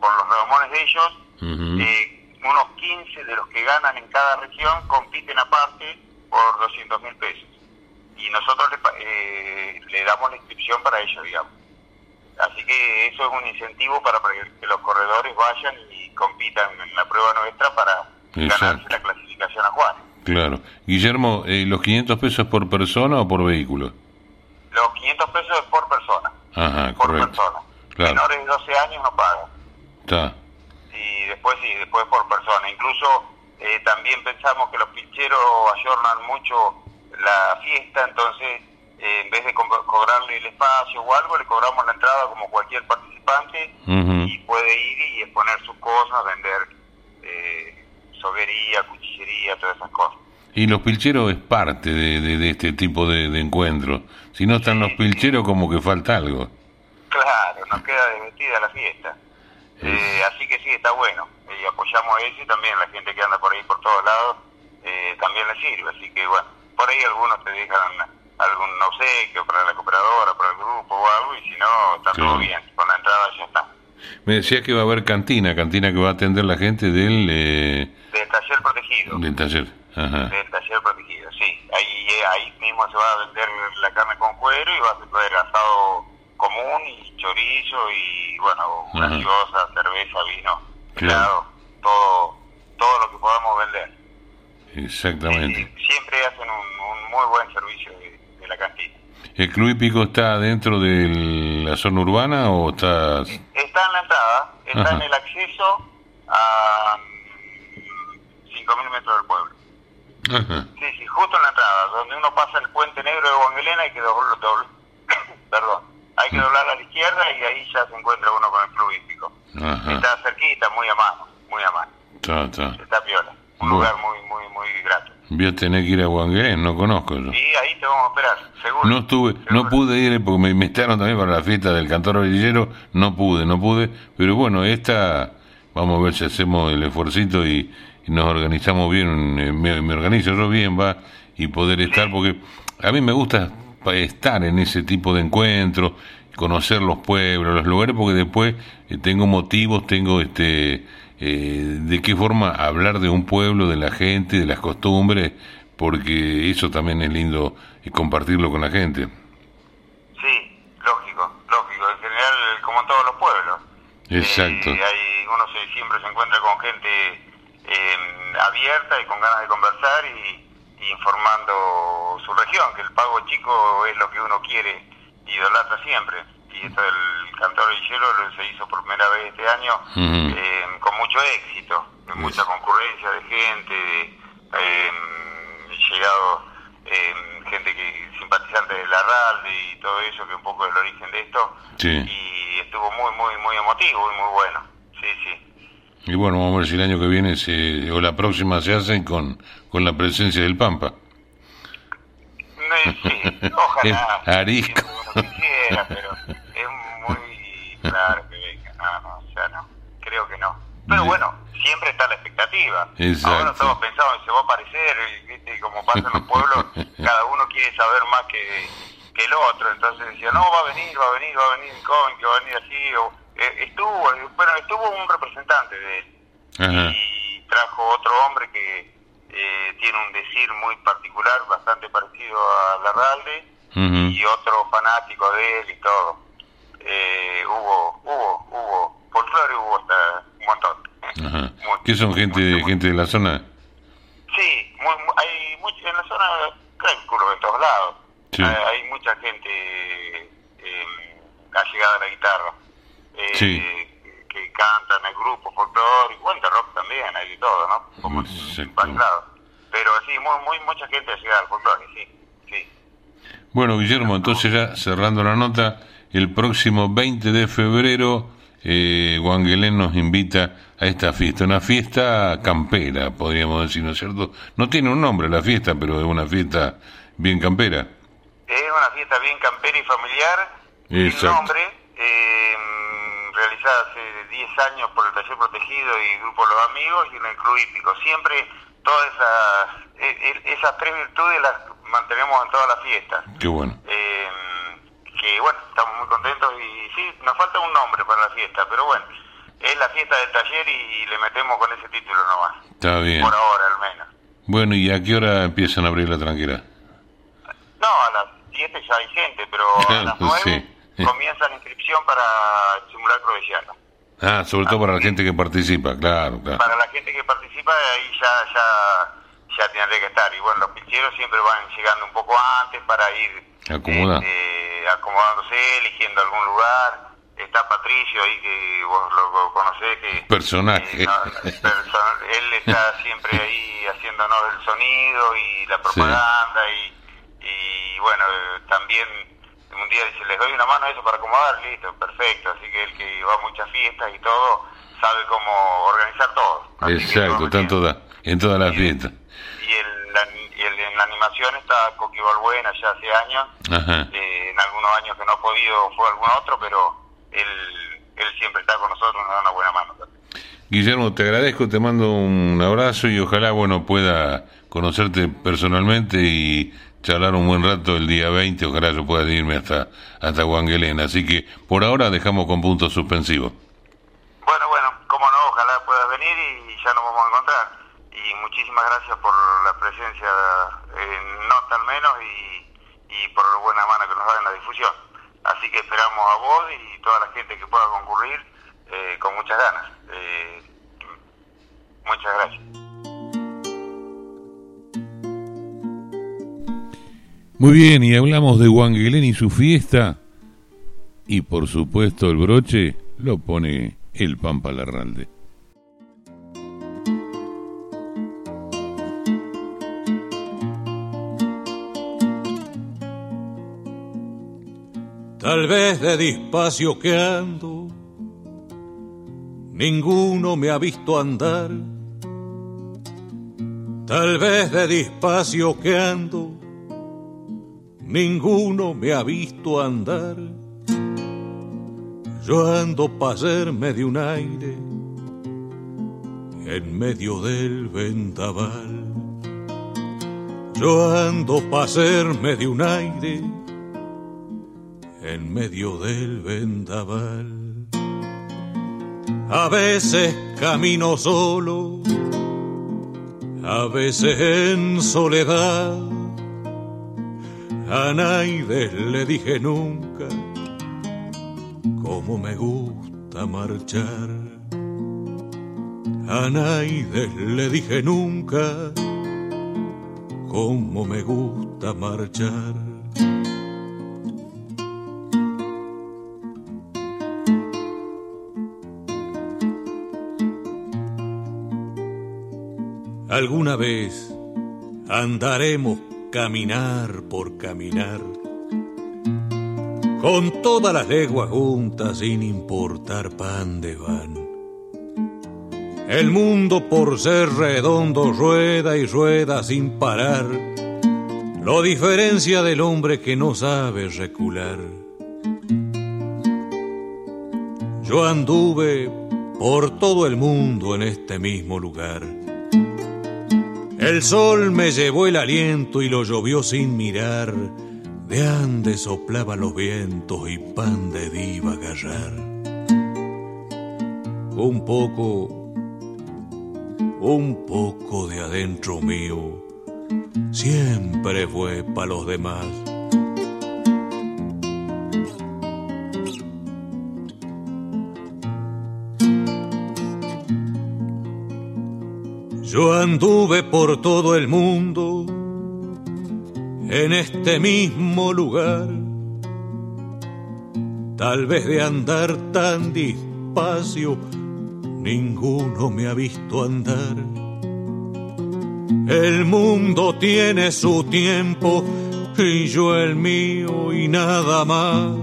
con los redomones de ellos. Eh, unos 15 de los que ganan en cada región compiten aparte por 200 mil pesos. Y nosotros le, eh, le damos la inscripción para ellos, digamos. Así que eso es un incentivo para que los corredores vayan y compitan en la prueba nuestra para Exacto. ganarse la clasificación a Juárez. Claro. Guillermo, eh, ¿los 500 pesos por persona o por vehículo? Los 500 pesos es por persona, Ajá, por correcto. persona. Claro. Menores de 12 años no pagan. Está. Y después sí, después por persona. Incluso eh, también pensamos que los pincheros ayornan mucho la fiesta, entonces eh, en vez de co- cobrarle el espacio o algo, le cobramos la entrada como cualquier participante y puede ir y exponer sus cosas, vender eh, soguería, cuchillería, todas esas cosas. Y los pilcheros es parte de, de- de este tipo de, de encuentro. Si no están los pilcheros, como que falta algo. Claro, nos queda desvestida la fiesta. Eh, así que sí, está bueno. Y apoyamos eso y también la gente que anda por ahí por todos lados eh, también le sirve. Así que bueno, por ahí algunos te dejan algún obsequio para la cooperadora, para el grupo o algo, y si no, está Claro. todo bien. Con la entrada ya está. Me decía que va a haber cantina, cantina que va a atender la gente del, eh, Del taller protegido. del taller. Ajá. Del taller protegido, sí. Ahí, eh, ahí mismo se va a vender la carne con cuero y va a ser asado común y chorizo y, bueno, gaseosa, cerveza, vino, Claro. todo, todo lo que podamos vender. Exactamente. Y siempre hacen un, un muy buen servicio de, de la cantina. ¿El club hípico está dentro de la zona urbana o está...? Está en la entrada, está Ajá. en el acceso a mm, 5.000 metros del pueblo. Ajá. Sí, sí, justo en la entrada, donde uno pasa el puente negro de Guanguelena hay que doblar, perdón, hay que doblar a la izquierda y ahí ya se encuentra uno con el club hípico. Está cerquita, muy a mano, muy a mano. Está, está. Está piola. Un Bueno. lugar muy, muy, muy grato. Voy a tener que ir a Guanguén, no conozco yo. Y ahí te vamos a esperar, seguro. No estuve, no pude ir porque me invitaron también para la fiesta del cantor orillero, no pude, no pude, pero bueno, esta, vamos a ver si hacemos el esfuercito y, y nos organizamos bien, me, me organizo yo bien, va, y poder estar, porque a mí me gusta estar en ese tipo de encuentros, conocer los pueblos, los lugares, porque después eh, tengo motivos, tengo este eh, de qué forma hablar de un pueblo, de la gente, de las costumbres, porque eso también es lindo eh, compartirlo con la gente. Sí, lógico, lógico. En general, como en todos los pueblos. Exacto. Eh, hay, uno se, siempre se encuentra con gente eh, abierta y con ganas de conversar y, y informando su región, que el pago chico es lo que uno quiere y idolatra siempre. Y esto del cantor hielo se hizo por primera vez este año eh, con mucho éxito, de mucha concurrencia de gente, de eh, llegados, eh, gente que simpatizante de la RAL y todo eso, que un poco es el origen de esto, Sí. y estuvo muy, muy, muy emotivo y muy bueno. Sí, sí. Y bueno, vamos a ver si el año que viene se, o la próxima se hacen con, con la presencia del Pampa. No, sí, ojalá. El arisco. Quisiera, pero es muy claro que venga. No, no, o sea, no. Creo que no. Pero bueno, siempre está la expectativa. Exacto. Ahora estamos pensando, se va a aparecer, y, ¿viste? Como pasa en los pueblos, cada uno quiere saber más que, que el otro. Entonces decía, no, va a venir, va a venir, va a venir Cohen, que va a venir así. O, eh, estuvo, bueno, estuvo un representante de él. Ajá. y trajo otro hombre que eh, tiene un decir muy particular, bastante parecido a Larralde, Ujú. y otro fanático de él y todo. Eh, hubo, hubo, hubo, folclore hubo hasta un montón. Ajá. ¿Qué son gente, de gente de la zona? Sí, muy, mu- hay mucho, en la zona, calculo en todos lados, Sí. hay, hay mucha gente eh, allegada a la guitarra. Eh, Sí. Que cantan el grupo folclore, igual de rock también, hay de todo, ¿no? Como lados. Pero sí, muy, muy mucha gente llegada al folclore, sí, sí. Bueno, Guillermo, entonces ya cerrando la nota, el próximo 20 de febrero, eh, Guanguelén nos invita a esta fiesta, una fiesta campera, podríamos decir, ¿no es cierto? No tiene un nombre la fiesta, pero es una fiesta bien campera. Es una fiesta bien campera y familiar, sin Exacto. nombre, eh, realizada hace 10 años por el Taller Protegido y Grupo Los Amigos y en el Club Hípico. Siempre todas esas, e- e- esas tres virtudes las mantenemos en todas las fiestas. Qué bueno. Eh, que bueno, estamos muy contentos y sí, nos falta un nombre para la fiesta, pero bueno, es la fiesta del taller y le metemos con ese título nomás, Está bien. por ahora al menos. Bueno, ¿y a qué hora empiezan a abrir la tranquera? No, a las 7 ya hay gente, pero a las 9 Sí. Comienza la inscripción para el simulacro de llano. Ah, sobre todo para la gente que participa, claro, claro. Para la gente que participa, ahí ya ya ya tendré que estar. Y bueno, los picheros siempre van llegando un poco antes para ir eh, acomodándose, eligiendo algún lugar. Está Patricio ahí, que vos lo, conocés, que Personaje. eh, no, perso- él está siempre ahí haciéndonos el sonido y la propaganda y, y bueno, también un día dice, les doy una mano a eso para acomodar, listo, perfecto. Así que él que va a muchas fiestas y todo, sabe cómo organizar todo. Así Exacto, vamos tanto da, en todas las fiestas. y, el, la- y el- en la animación está Coqui Balbuena ya hace años. Eh, en algunos años que no ha podido fue algún otro, pero él, él siempre está con nosotros, nos da una buena mano. Guillermo, te agradezco, te mando un abrazo y ojalá, bueno, pueda conocerte personalmente y charlar un buen rato el día 20, ojalá yo pueda irme hasta, hasta Guanguelén. Así que por ahora dejamos con puntos suspensivos. Bueno, bueno, cómo no, ojalá puedas venir y ya nos vamos a encontrar. Y muchísimas gracias por la presencia en Nota al menos y, y por la buena mano que nos da en la difusión. Así que esperamos a vos y toda la gente que pueda concurrir eh, con muchas ganas. Eh, muchas gracias. Muy bien, y hablamos de Guanguelén y su fiesta. Y por supuesto el broche lo pone el Pampa Larralde. Tal vez de despacio que ando, ninguno me ha visto andar. Tal vez de despacio que ando, ninguno me ha visto andar. Yo ando pa' hacerme de un aire en medio del vendaval. Yo ando pa' hacerme de un aire en medio del vendaval. A veces camino solo, a veces en soledad. A nadie le dije nunca cómo me gusta marchar. A nadie le dije nunca cómo me gusta marchar. Alguna vez andaremos caminar por caminar, con todas las leguas juntas sin importar pan de van. El mundo por ser redondo rueda y rueda sin parar, lo diferencia del hombre que no sabe recular. Yo anduve por todo el mundo en este mismo lugar. El sol me llevó el aliento y lo llovió sin mirar. De ande soplaba los vientos y pan de diva agarrar. Un poco, un poco de adentro mío, siempre fue para los demás. Yo anduve por todo el mundo en este mismo lugar. Tal vez de andar tan despacio, ninguno me ha visto andar. El mundo tiene su tiempo y yo el mío y nada más.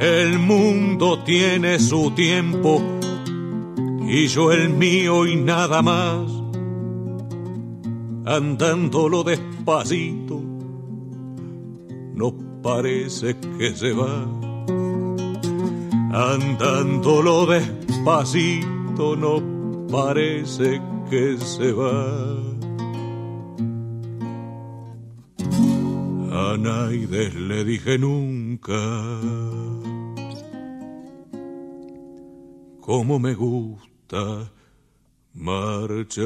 El mundo tiene su tiempo y yo el mío y nada más. Andándolo despacito, no parece que se va. Andándolo despacito, no parece que se va. A nadie le dije nunca cómo me gusta marchar.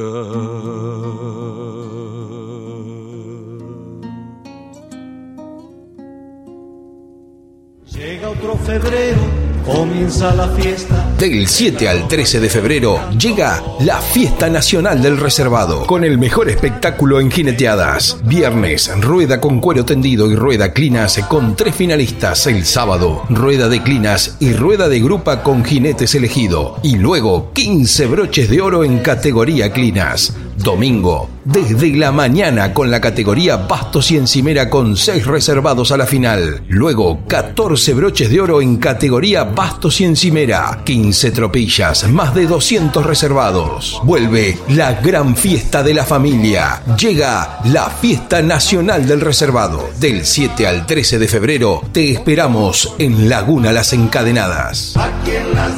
Llega otro febrero, comienza la fiesta. Del 7 al 13 de febrero llega la Fiesta Nacional del Reservado, con el mejor espectáculo en jineteadas. Viernes, rueda con cuero tendido y rueda clinas con tres finalistas. El sábado, rueda de clinas y rueda de grupa con jinetes elegido. Y luego, 15 broches de oro en categoría clinas. Domingo, desde la mañana con la categoría Bastos y Encimera con 6 reservados a la final. Luego, 14 broches de oro en categoría Bastos y Encimera. 15 tropillas, más de 200 reservados. Vuelve la gran fiesta de la familia. Llega la Fiesta Nacional del Reservado. Del 7 al 13 de febrero te esperamos en Laguna Las Encadenadas. Aquí en las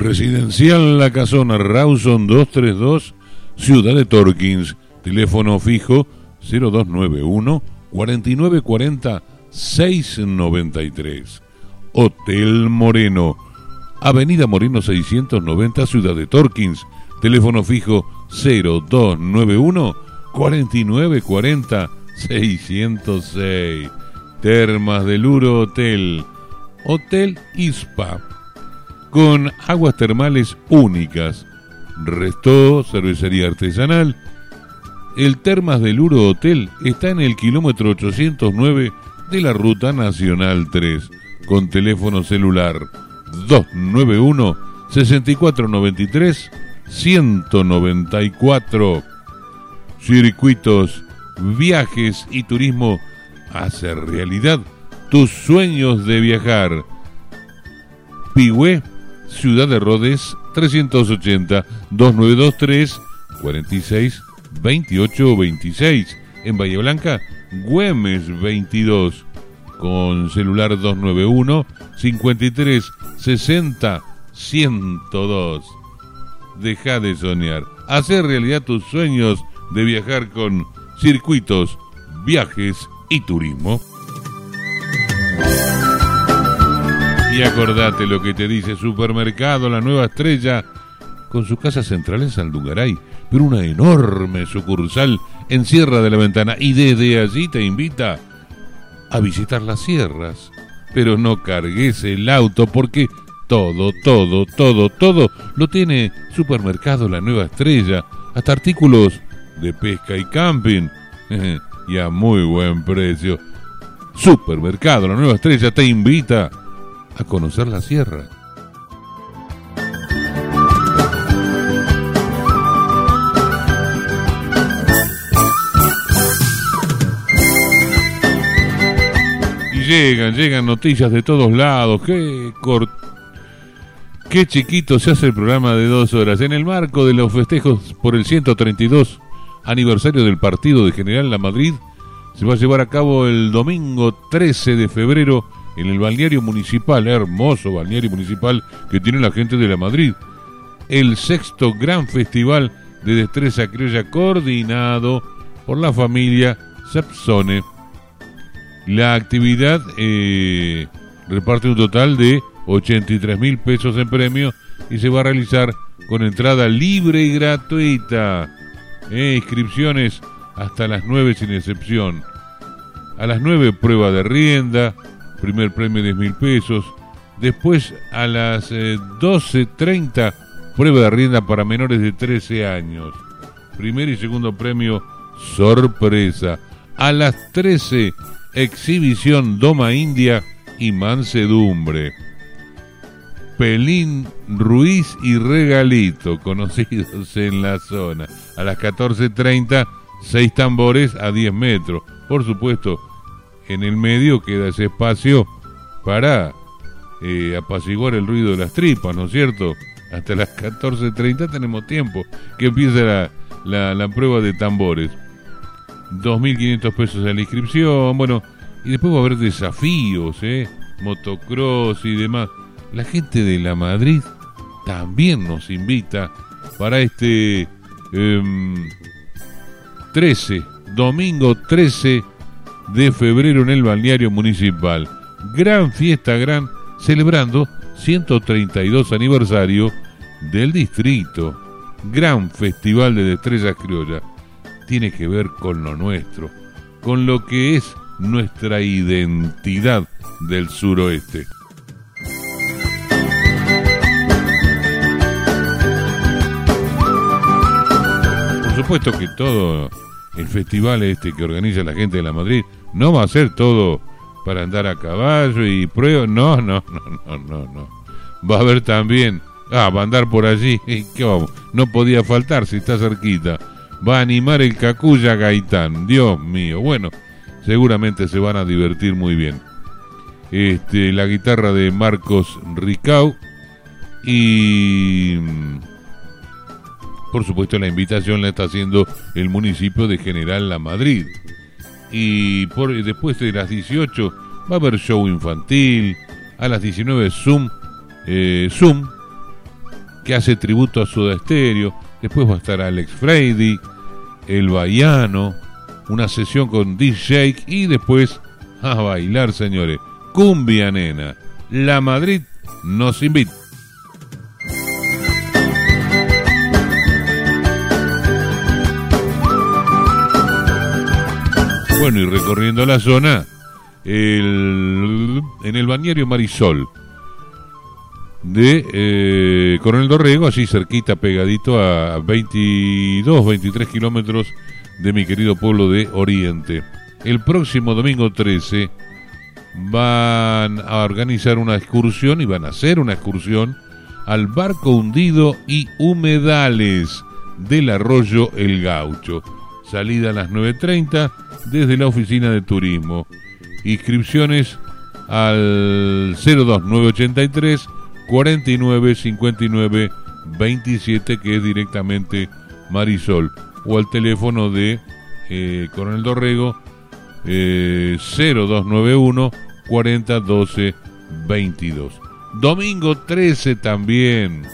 Residencial La Casona, Rawson 232, Ciudad de Torkins. Teléfono fijo 0291 4940 693. Hotel Moreno, Avenida Moreno 690, Ciudad de Torkins. Teléfono fijo 0291 4940 606. Termas del Uro Hotel. Hotel ISPA con aguas termales únicas, resto, cervecería artesanal. El Termas del Uro Hotel está en el kilómetro 809 de la Ruta Nacional 3, con teléfono celular 291 6493 194. Circuitos Viajes y Turismo hace realidad tus sueños de viajar. Pigüé, Ciudad de Rodés, 380 2923 46 28 26. En Bahía Blanca, Güemes 22 con celular 291 53 60 102. Deja de soñar. Hacer realidad tus sueños de viajar con circuitos, viajes y turismo. Y acordate lo que te dice Supermercado La Nueva Estrella, con su casa central en Saldungaray, pero una enorme sucursal en Sierra de la Ventana. Y desde allí te invita a visitar las sierras. Pero no cargues el auto porque todo, todo, todo, todo lo tiene Supermercado La Nueva Estrella, hasta artículos de pesca y camping, y a muy buen precio. Supermercado La Nueva Estrella te invita a conocer la sierra. Y llegan, llegan noticias de todos lados. Qué Qué chiquito se hace el programa de dos horas. En el marco de los festejos por el 132 aniversario del partido de General La Madrid, se va a llevar a cabo el domingo 13 de febrero en el balneario municipal, hermoso balneario municipal que tiene la gente de La Madrid. El sexto gran festival de destreza criolla coordinado por la familia Sapsone. La actividad eh, reparte un total de 83 mil pesos en premio y se va a realizar con entrada libre y gratuita. Eh, inscripciones hasta las 9 sin excepción. A las 9 prueba de rienda, primer premio 10 mil pesos. Después a las 12.30 eh, prueba de rienda para menores de 13 años. Primer y segundo premio sorpresa. A las 13 exhibición Doma India y mansedumbre. Pelín Ruiz y Regalito, conocidos en la zona. A las 14.30, seis tambores a 10 metros. Por supuesto, en el medio queda ese espacio para eh, apaciguar el ruido de las tripas, ¿no es cierto? Hasta las 14.30 tenemos tiempo que empiece la, la prueba de tambores. 2.500 pesos en la inscripción, bueno, y después va a haber desafíos, ¿eh? Motocross y demás la gente de la Madrid también nos invita para este 13, em, domingo 13 de febrero en el balneario municipal. Gran fiesta, gran, celebrando 132 aniversario del distrito. Gran festival de destrezas criollas. Tiene que ver con lo nuestro, con lo que es nuestra identidad del suroeste. supuesto que todo el festival este que organiza la gente de la Madrid no va a ser todo para andar a caballo y prueba. No, no, no, no, no, no. Va a haber también. Ah, va a andar por allí. ¿Qué vamos? No podía faltar si está cerquita. Va a animar el Cacuya Gaitán. Dios mío. Bueno, seguramente se van a divertir muy bien. Este, la guitarra de Marcos Ricau y por supuesto, la invitación la está haciendo el municipio de General La Madrid. Y por, después de las 18 va a haber show infantil. A las 19 Zoom, eh, Zoom que hace tributo a Soda Stereo. Después va a estar Alex Freidy, El Baiano, una sesión con DJ y después a bailar, señores. Cumbia Nena. La Madrid nos invita. Bueno, y recorriendo la zona, en el bañario Marisol de eh, Coronel Dorrego, así cerquita, pegadito a 22, 23 kilómetros de mi querido pueblo de Oriente. El próximo domingo 13 van a organizar una excursión y van a hacer una excursión al barco hundido y humedales del arroyo El Gaucho salida a las 9.30 desde la oficina de turismo. Inscripciones al 02983 49 59 27 que es directamente Marisol o al teléfono de eh, Coronel Dorrego eh, 0291 40 12 22. Domingo 13 también.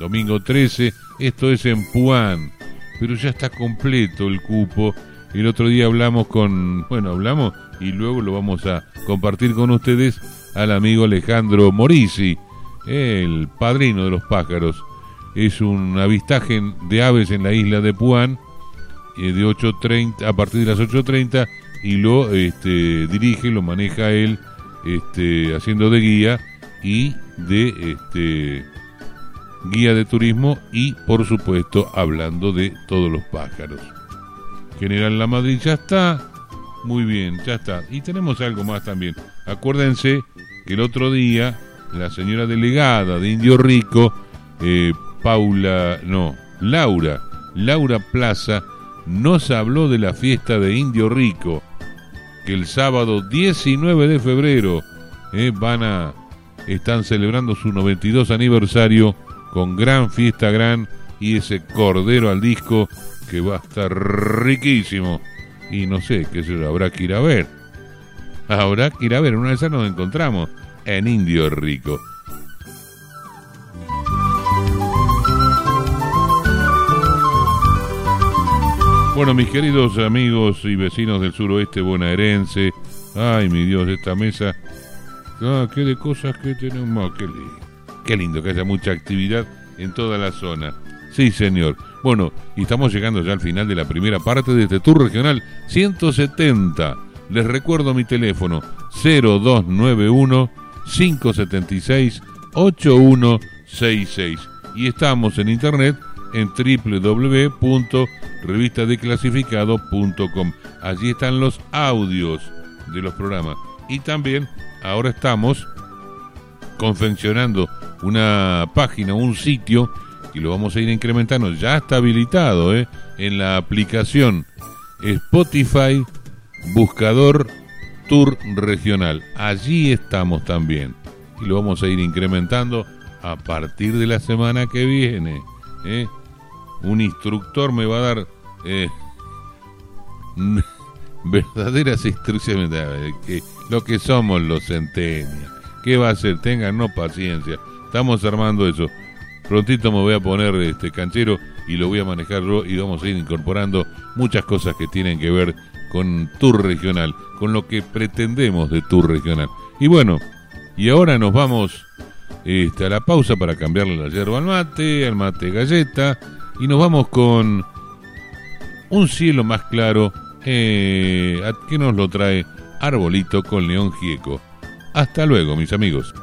Domingo 13, esto es en Puan, pero ya está completo el cupo. El otro día hablamos con, bueno, hablamos y luego lo vamos a compartir con ustedes al amigo Alejandro Morisi, el padrino de los pájaros. Es un avistaje de aves en la isla de Puan eh, de 8.30 a partir de las 8.30 y lo este, dirige, lo maneja él este, haciendo de guía y de este, guía de turismo y por supuesto hablando de todos los pájaros. General La Madrid ya está, muy bien, ya está. Y tenemos algo más también. Acuérdense que el otro día la señora delegada de Indio Rico, eh, Paula, no, Laura, Laura Plaza, nos habló de la fiesta de Indio Rico, que el sábado 19 de febrero eh, van a, están celebrando su 92 aniversario con gran fiesta gran y ese cordero al disco que va a estar riquísimo. Y no sé, qué se habrá que ir a ver. Habrá que ir a ver, una de esas nos encontramos en Indio Rico. Bueno, mis queridos amigos y vecinos del suroeste bonaerense, ay mi Dios, esta mesa, ah, qué de cosas que tenemos, qué lindo, qué lindo que haya mucha actividad en toda la zona. Sí, señor. Bueno, y estamos llegando ya al final de la primera parte de este tour regional 170. Les recuerdo mi teléfono 0291 576 8166 y estamos en internet en www.revistadeclasificado.com. Allí están los audios de los programas. Y también ahora estamos confeccionando una página, un sitio, y lo vamos a ir incrementando. Ya está habilitado ¿eh? en la aplicación Spotify Buscador Tour Regional. Allí estamos también. Y lo vamos a ir incrementando a partir de la semana que viene. ¿eh? un instructor me va a dar eh, verdaderas instrucciones lo que somos los centenias. ¿Qué va a hacer? Tengan paciencia. Estamos armando eso. Prontito me voy a poner este canchero y lo voy a manejar yo y vamos a ir incorporando muchas cosas que tienen que ver con Tour Regional, con lo que pretendemos de Tour Regional. Y bueno, y ahora nos vamos este, a la pausa para cambiarle la hierba al mate, al mate galleta y nos vamos con un cielo más claro eh, que nos lo trae Arbolito con León Gieco. Hasta luego, mis amigos.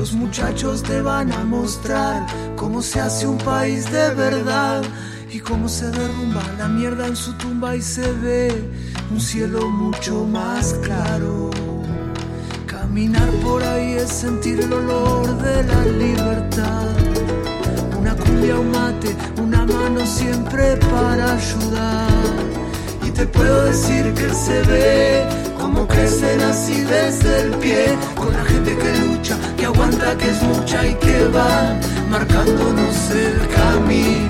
Los muchachos te van a mostrar cómo se hace un país de verdad y cómo se derrumba la mierda en su tumba y se ve un cielo mucho más claro. Caminar por ahí es sentir el olor de la libertad. Una cumbia, un mate, una mano siempre para ayudar. Y te puedo decir que se ve como crecen así desde el pie, con la gente que lucha, que aguanta, que es mucha y que va marcándonos el camino.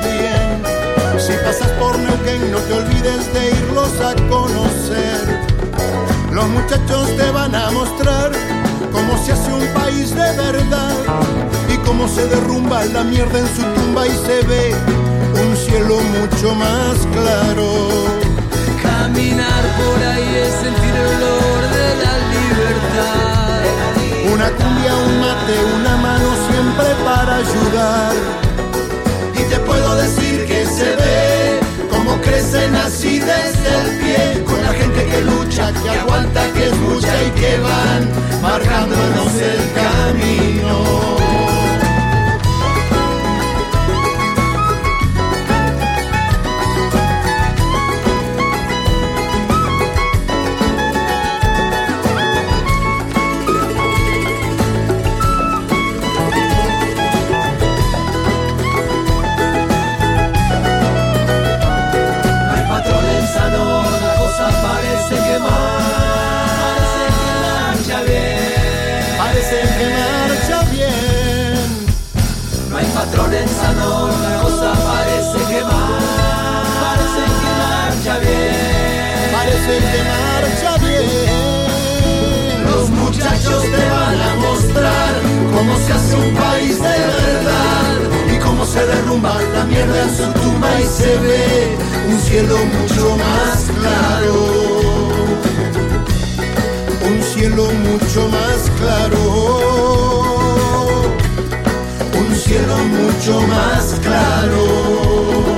Bien. Si pasas por Neuquén, no te olvides de irlos a conocer. Los muchachos te van a mostrar cómo se hace un país de verdad y cómo se derrumba la mierda en su tumba y se ve un cielo mucho más claro. Caminar por ahí es sentir el olor de la libertad. Una cumbia, un mate, una mano siempre para ayudar. Se ve cómo crecen así desde el pie. Con la gente que lucha, que aguanta, que escucha y que van marcándonos el camino. Un país de verdad y cómo se derrumba la mierda en su tumba y se ve un cielo mucho más claro. Un cielo mucho más claro. Un cielo mucho más claro.